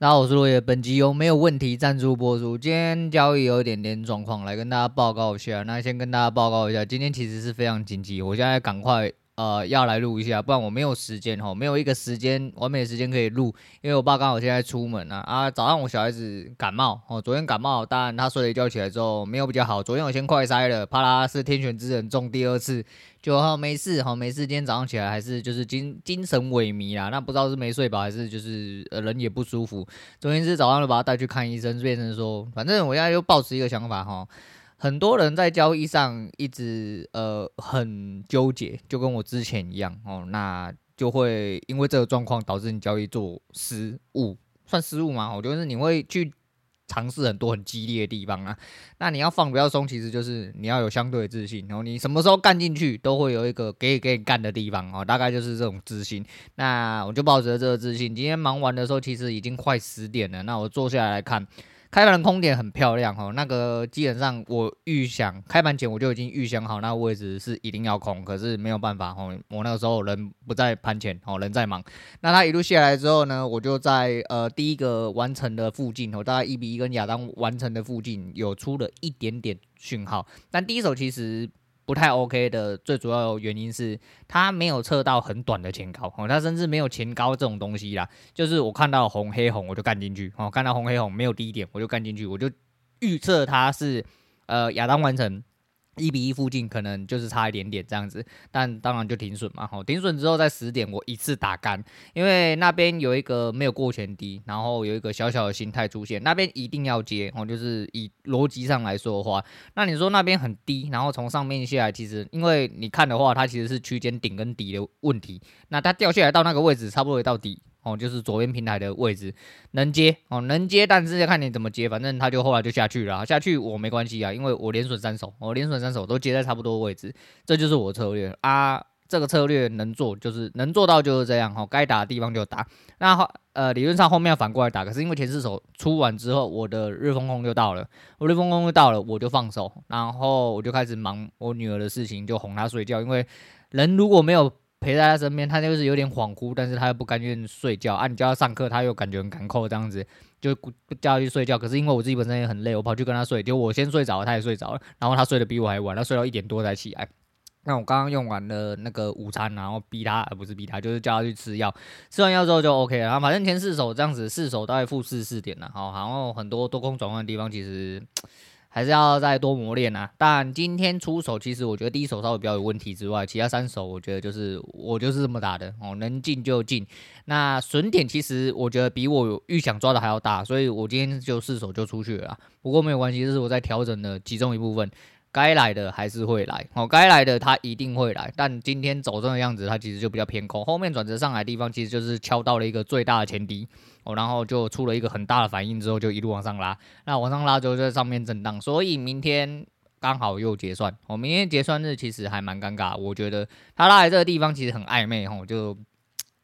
大家好我是落叶，本集由没有问题赞助播出。今天交易有一点点状况，来跟大家报告一下。那先跟大家报告一下，今天其实是非常紧急，我现在赶快。呃，要来录一下，不然我没有时间哈，没有一个时间完美的时间可以录，因为我爸刚好现在出门啊啊，早上我小孩子感冒哦，昨天感冒，当然他睡了一觉起来之后没有比较好，昨天我先快筛了，怕他是天选之人中第二次，就好没事哈，没事，今天早上起来还是就是精精神萎靡啦，那不知道是没睡饱还是就是呃人也不舒服，昨天是早上就把他带去看医生，变成说，反正我现在又抱持一个想法哈。很多人在交易上一直呃很纠结，就跟我之前一样哦，那就会因为这个状况导致你交易做失误，算失误吗？我觉得是你会去尝试很多很激烈的地方啊。那你要放不要松，其实就是你要有相对的自信，然后你什么时候干进去都会有一个给给你干的地方哦，大概就是这种自信。那我就抱着这个自信，今天忙完的时候其实已经快十点了，那我坐下来看。开盘的空点很漂亮哦，那个基本上我预想开盘前我就已经预想好那个位置是一定要空，可是没有办法哦，我那个时候人不在盘前哦，人在忙。那它一路下来之后呢，我就在呃第一个完成的附近哦，大概一比一跟亚当完成的附近有出了一点点讯号，但第一手其实。不太 OK 的最主要原因是它没有测到很短的前高哦，它甚至没有前高这种东西啦。就是我看到红黑红我就干进去哦，看到红黑红没有低点我就干进去，我就预测它是呃亚当完成。一比一附近可能就是差一点点这样子，但当然就停损嘛。好，停损之后在十点我一次打干，因为那边有一个没有过前低，然后有一个小小的形态出现，那边一定要接哦。就是以逻辑上来说的话，那你说那边很低，然后从上面下来，其实因为你看的话，它其实是区间顶跟底的问题，那它掉下来到那个位置，差不多也到底。哦，就是左边平台的位置能接哦，能接，但是要看你怎么接，反正他就后来就下去了，下去我没关系啊，因为我连损三手，我连损三手都接在差不多位置，这就是我策略啊，这个策略能做就是能做到就是这样哈，该打的地方就打。那呃理论上后面要反过来打，可是因为前四手出完之后，我的日风控就到了，我日风控就到了，我就放手，然后我就开始忙我女儿的事情，就哄她睡觉，因为人如果没有。陪在他身边，他就是有点恍惚，但是他又不甘愿睡觉啊。你叫他上课，他又感觉很赶扣，这样子就叫他去睡觉。可是因为我自己本身也很累，我跑去跟他睡，就我先睡着，他也睡着了，然后他睡得比我还晚，他睡到一点多才起来。那我刚刚用完了那个午餐，然后逼他，而不是逼他，就是叫他去吃药。吃完药之后就 OK 了。然后反正前四手这样子，四手大概负四四点了，好，然后很多多空转换的地方其实。还是要再多磨练啊！但今天出手，其实我觉得第一手稍微比较有问题之外，其他三手我觉得就是我就是这么打的哦，能进就进。那损点其实我觉得比我预想抓的还要大，所以我今天就四手就出去了。不过没有关系，这是我在调整的其中一部分。该来的还是会来，哦，该来的他一定会来。但今天走这个样子，它其实就比较偏空。后面转折上来地方，其实就是敲到了一个最大的前低，哦，然后就出了一个很大的反应之后，就一路往上拉。那往上拉之后就在上面震荡，所以明天刚好又结算。哦，明天结算日其实还蛮尴尬，我觉得他拉来这个地方其实很暧昧，哦，就。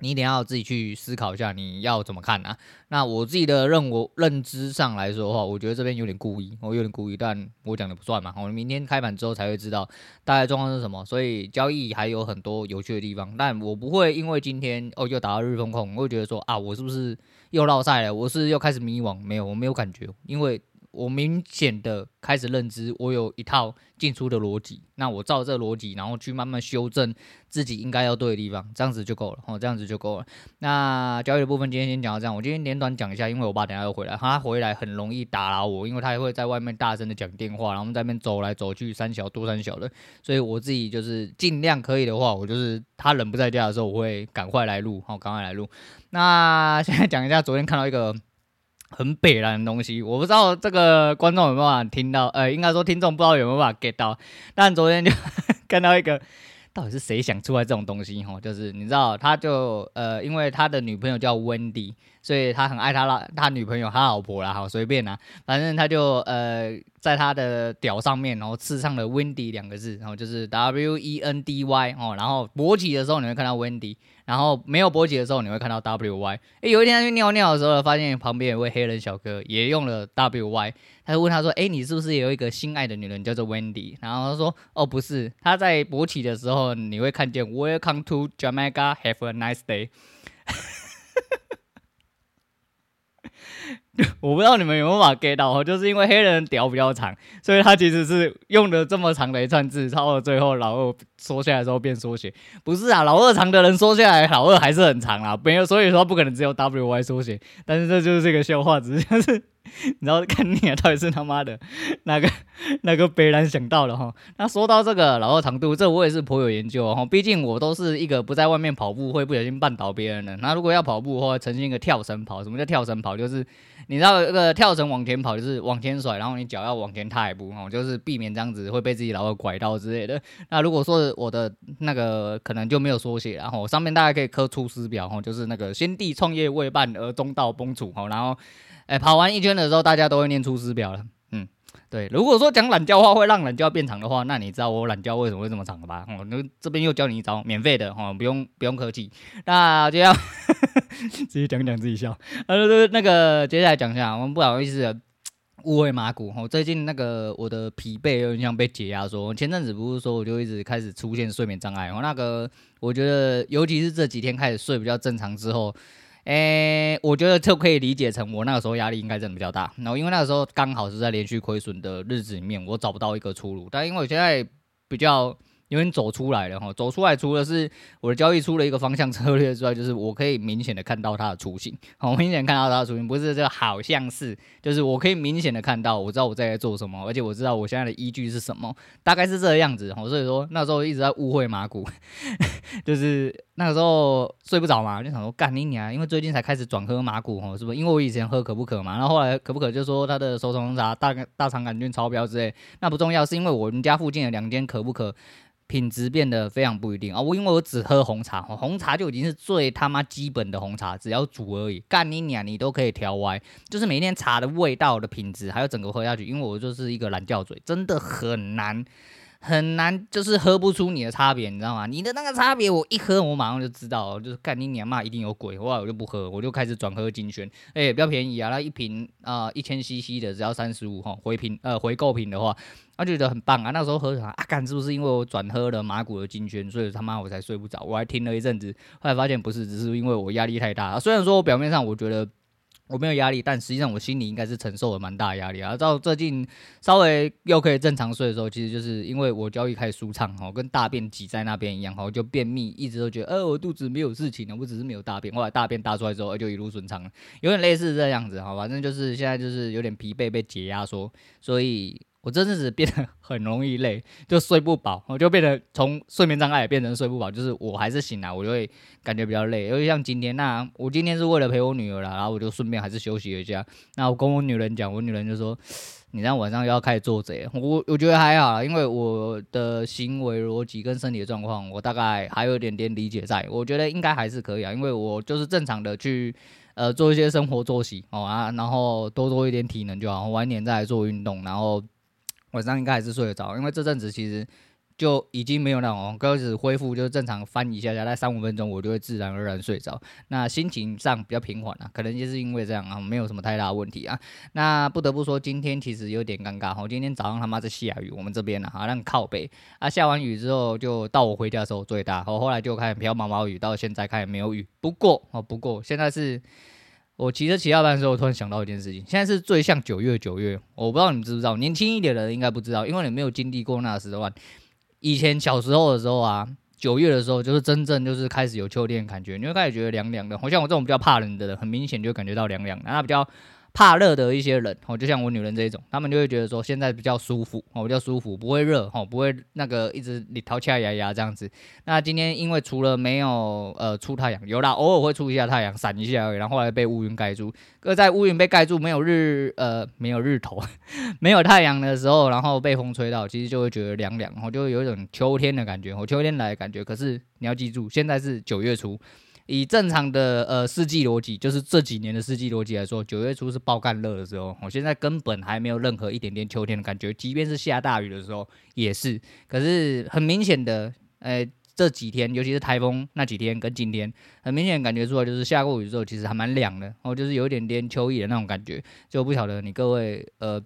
你一定要自己去思考一下，你要怎么看啊？那我自己的认我认知上来说的话，我觉得这边有点故意，我有点故意，但我讲的不算嘛。我们明天开盘之后才会知道大概状况是什么，所以交易还有很多有趣的地方。但我不会因为今天哦又打到日风控，我会觉得说啊，我是不是又落赛了？我是又开始迷惘？没有，我没有感觉，因为。我明显的开始认知，我有一套进出的逻辑，那我照这逻辑，然后去慢慢修正自己应该要对的地方，这样子就够了哦，这样子就够了。那交易的部分今天先讲到这样，我今天简短讲一下，因为我爸等下要回来，他回来很容易打扰我，因为他还会在外面大声的讲电话，然后在那边走来走去，三小多三小的，所以我自己就是尽量可以的话，我就是他人不在家的时候，我会赶快来录，好，赶快来录。那现在讲一下，昨天看到一个。很北烂的东西，我不知道这个观众有没有办法听到，呃，应该说听众不知道有没有办法 get 到。但昨天就 看到一个，到底是谁想出来这种东西？吼，就是你知道，他就呃，因为他的女朋友叫 Wendy，所以他很爱他老他女朋友他老婆啦，好随便啦，反正他就呃，在他的屌上面，然后刺上了 Wendy 两个字，然后就是 W E N D Y 哦，然后勃起的时候你会看到 Wendy。然后没有勃起的时候，你会看到 W Y。诶，有一天他去尿尿的时候，发现旁边有位黑人小哥也用了 W Y。他就问他说：“诶，你是不是也有一个心爱的女人叫做 Wendy？” 然后他说：“哦，不是，他在勃起的时候，你会看见 Welcome to Jamaica, have a nice day。” 我不知道你们有没有把 get 到，就是因为黑人屌比较长，所以他其实是用的这么长的一串字，到了最后老二缩下来之后变缩写。不是啊，老二长的人缩下来，老二还是很长啊，没有，所以说不可能只有 W Y 缩写。但是这就是这个笑话，只是就是。然后看你啊，到底是他妈的 哪个哪个北兰想到了哈？那说到这个老二长度，这我也是颇有研究哈。毕竟我都是一个不在外面跑步会不小心绊倒别人的。那如果要跑步的话，呈现一个跳绳跑。什么叫跳绳跑？就是你知道那个跳绳往前跑，就是往前甩，然后你脚要往前踏一步哈，就是避免这样子会被自己老二拐到之类的。那如果说我的那个可能就没有缩写，然后上面大家可以刻出师表哈，就是那个先帝创业未半而中道崩殂哈，然后。哎，跑完一圈的时候，大家都会念出师表了。嗯，对。如果说讲懒觉话会让懒觉变长的话，那你知道我懒觉为什么会这么长了吧？哦，那这边又教你一招，免费的哦，不用不用客气。那就要 自己讲讲自己笑。呃，那个接下来讲一下，我们不好意思误会马古。哦，最近那个我的疲惫有点像被解压，说前阵子不是说我就一直开始出现睡眠障碍。我，那个我觉得尤其是这几天开始睡比较正常之后。诶、我觉得就可以理解成我那个时候压力应该真的比较大，然后因为那个时候刚好是在连续亏损的日子里面，我找不到一个出路，但因为我现在比较。有点走出来了哈，走出来除了是我的交易出了一个方向策略之外，就是我可以明显的看到它的雏形，好，明显看到它的雏形，不是这个好像是，就是我可以明显的看到，我知道我在做什么，而且我知道我现在的依据是什么，大概是这个样子哈，所以说那时候一直在误会马股，就是那个时候睡不着嘛，就想说干你娘，因为最近才开始转喝马股哈，是不是？因为我以前喝可不可嘛，然后后来可不可就说它的熟成红茶大大肠杆菌超标之类，那不重要，是因为我们家附近的两间可不可。品质变得非常不一定啊！我因为我只喝红茶，红茶就已经是最他妈基本的红茶，只要煮而已，干你娘你都可以调歪，就是每天茶的味道的品质，还有整个喝下去，因为我就是一个懒觉嘴，真的很难。很难，就是喝不出你的差别，你知道吗？你的那个差别，我一喝，我马上就知道，就是干你娘嘛，一定有鬼，后来我就不喝，我就开始转喝金萱，哎、比较便宜啊，那一瓶啊一千 CC 的只要三十五哈，回瓶呃回购瓶的话，那就觉得很棒啊。那时候喝茶啊？干是不是因为我转喝了马古的金萱，所以他妈我才睡不着？我还听了一阵子，后来发现不是，只是因为我压力太大、虽然说我表面上我觉得。我没有压力，但实际上我心里应该是承受了蛮大压力啊。到最近稍微又可以正常睡的时候，其实就是因为我交易开始舒畅哦，跟大便挤在那边一样哦，就便秘，一直都觉得，呃，我肚子没有事情呢，我只是没有大便。后来大便大出来之后，就一路顺畅了，有点类似这样子哈。反正就是现在就是有点疲惫被解压缩，所以。我这阵子变得 很容易累，就睡不饱，我就变得从睡眠障碍变成睡不饱，就是我还是醒来，我就会感觉比较累。尤其像今天，那我今天是为了陪我女儿啦，然后我就顺便还是休息一下。那我跟我女人讲，我女人就说：“你这样晚上又要开始做贼。”我我觉得还好，因为我的行为逻辑跟身体的状况，我大概还有一点点理解在，我觉得应该还是可以啊，因为我就是正常的去呃做一些生活作息哦啊，然后多做一点体能就好，晚点再来做运动，然后。晚上应该还是睡得着，因为这阵子其实就已经没有那种开始恢复，就是正常翻一下下，在三五分钟我就会自然而然睡着。那心情上比较平缓啊，可能就是因为这样啊，没有什么太大问题啊。那不得不说，今天其实有点尴尬哈，今天早上他妈在下雨，我们这边啊，好像靠北啊，下完雨之后就到我回家的时候最大，我后来就开始飘毛毛雨，到现在开始没有雨。不过哦，不过现在是。我骑车骑下班的时候，我突然想到一件事情。现在是最像九月，九月，我不知道你们知不知道。年轻一点的人应该不知道，因为你没有经历过那个时段。以前小时候的时候啊，九月的时候就是真正就是开始有秋天的感觉，你会开始觉得凉凉的。好像我这种比较怕冷的人，很明显就感觉到凉凉的。那比较。怕热的一些人，哦，就像我女人这一种，他们就会觉得说现在比较舒服，哦，比较舒服，不会热，哦，不会那个一直你淘气呀呀这样子。那今天因为除了没有呃出太阳，有啦，偶尔会出一下太阳，闪一下，然后后来被乌云盖住。搁在乌云被盖住，没有日呃没有日头，没有太阳的时候，然后被风吹到，其实就会觉得凉凉，然后就会有一种秋天的感觉，哦，秋天来的感觉。可是你要记住，现在是九月初。以正常的呃四季逻辑，就是这几年的四季逻辑来说，九月初是爆干热的时候。我现在根本还没有任何一点点秋天的感觉，即便是下大雨的时候也是。可是很明显的，呃，这几天，尤其是台风那几天跟今天，很明显感觉出来就是下过雨之后，其实还蛮凉的，哦，就是有一点点秋意的那种感觉。就不晓得你各位呃。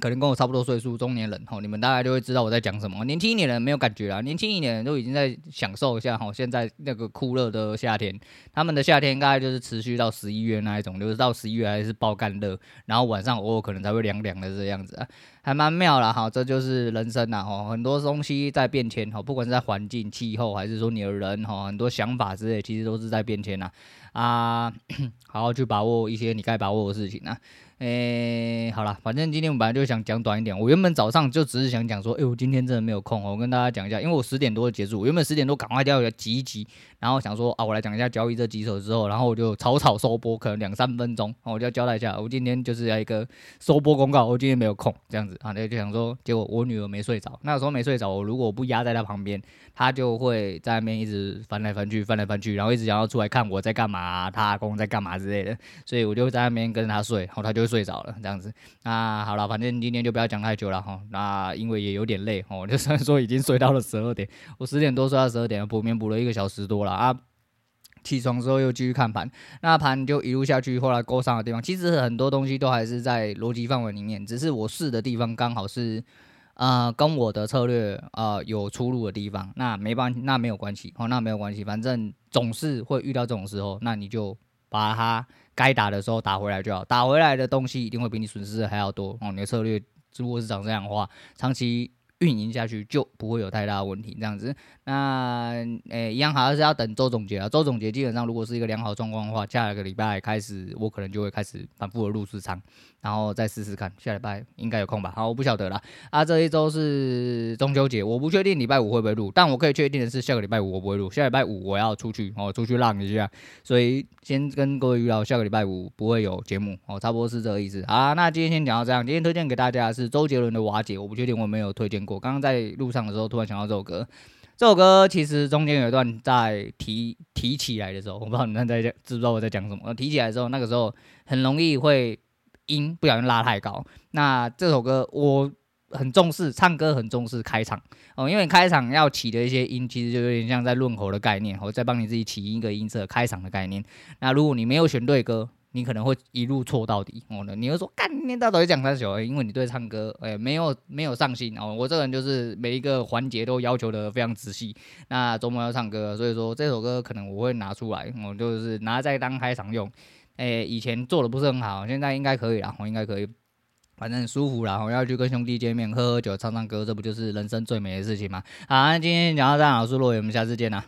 可能跟我差不多岁数，中年人吼，你们大概就会知道我在讲什么。年轻一点的人没有感觉啊，年轻一点的人都已经在享受一下吼，现在那个酷热的夏天，他们的夏天大概就是持续到十一月那一种，就是到十一月还是爆干热，然后晚上偶尔可能才会凉凉的这样子啊，还蛮妙啦哈，这就是人生呐哈，很多东西在变迁哈，不管是在环境、气候，还是说你的人哈，很多想法之类，其实都是在变迁呐啊，好好去把握一些你该把握的事情啊。诶、好了，反正今天我本来就想讲短一点。我原本早上就只是想讲说，哎、欸，我今天真的没有空哦，我跟大家讲一下，因为我十点多结束，我原本十点多赶快掉下来挤一挤，然后想说啊，我来讲一下交易这几手之后，然后我就草草收播，可能两三分钟，我就要交代一下，我今天就是要一个收播公告，我今天没有空这样子啊，那就想说，结果我女儿没睡着，那时候没睡着，我如果不压在她旁边，她就会在那边一直翻来翻去，翻来翻去，然后一直想要出来看我在干嘛，啊，他阿公在干嘛之类的，所以我就在那边跟他睡，然后她就睡着了这样子。那好了，反正今天就不要讲太久了哈。那因为也有点累哦，就虽然说已经睡到了十二点，我十点多睡到十二点，补眠补了一个小时多了啊。起床之后又继续看盘，那盘就一路下去，后来勾上的地方，其实很多东西都还是在逻辑范围里面，只是我试的地方刚好是呃跟我的策略呃有出入的地方。那没办，那没有关系哦，那没有关系，反正总是会遇到这种时候，那你就把它。该打的时候打回来就好，打回来的东西一定会比你损失的还要多哦。你的策略如果是长这样的话，长期运营下去就不会有太大问题。这样子，那诶、一样还是要等周总结啊。周总结基本上如果是一个良好状况的话，下个礼拜开始我可能就会开始反复的入市仓。然后再试试看，下礼拜应该有空吧？好，我不晓得啦。啊，这一周是中秋节，我不确定礼拜五会不会录，但我可以确定的是，下个礼拜五我不会录。下礼拜五我要出去哦，出去浪一下，所以先跟各位预告，下个礼拜五不会有节目哦，差不多是这个意思。好啊，那今天先讲到这样。今天推荐给大家的是周杰伦的《瓦解》，我不确定我没有推荐过。刚刚在路上的时候，突然想到这首歌。这首歌其实中间有一段在提提起来的时候，我不知道你们在讲知不知道我在讲什么。提起来的时候，那个时候很容易会。音不小心拉太高，那这首歌我很重视，唱歌很重视开场哦，因为开场要起的一些音，其实就有点像在润喉的概念，我在帮你自己起一个音色，开场的概念。那如果你没有选对歌，你可能会一路错到底哦。你会说干，你到底讲三首？因为你对唱歌诶、欸、没有没有上心哦。我这个人就是每一个环节都要求的非常仔细。那周末要唱歌，所以说这首歌可能我会拿出来，我就是拿在当开场用。诶、欸，以前做的不是很好，现在应该可以了，我应该可以，反正舒服啦。我要去跟兄弟见面，喝喝酒，唱唱歌，这不就是人生最美的事情吗？好，那今天讲到这样，我是洛伟，我们下次见啦。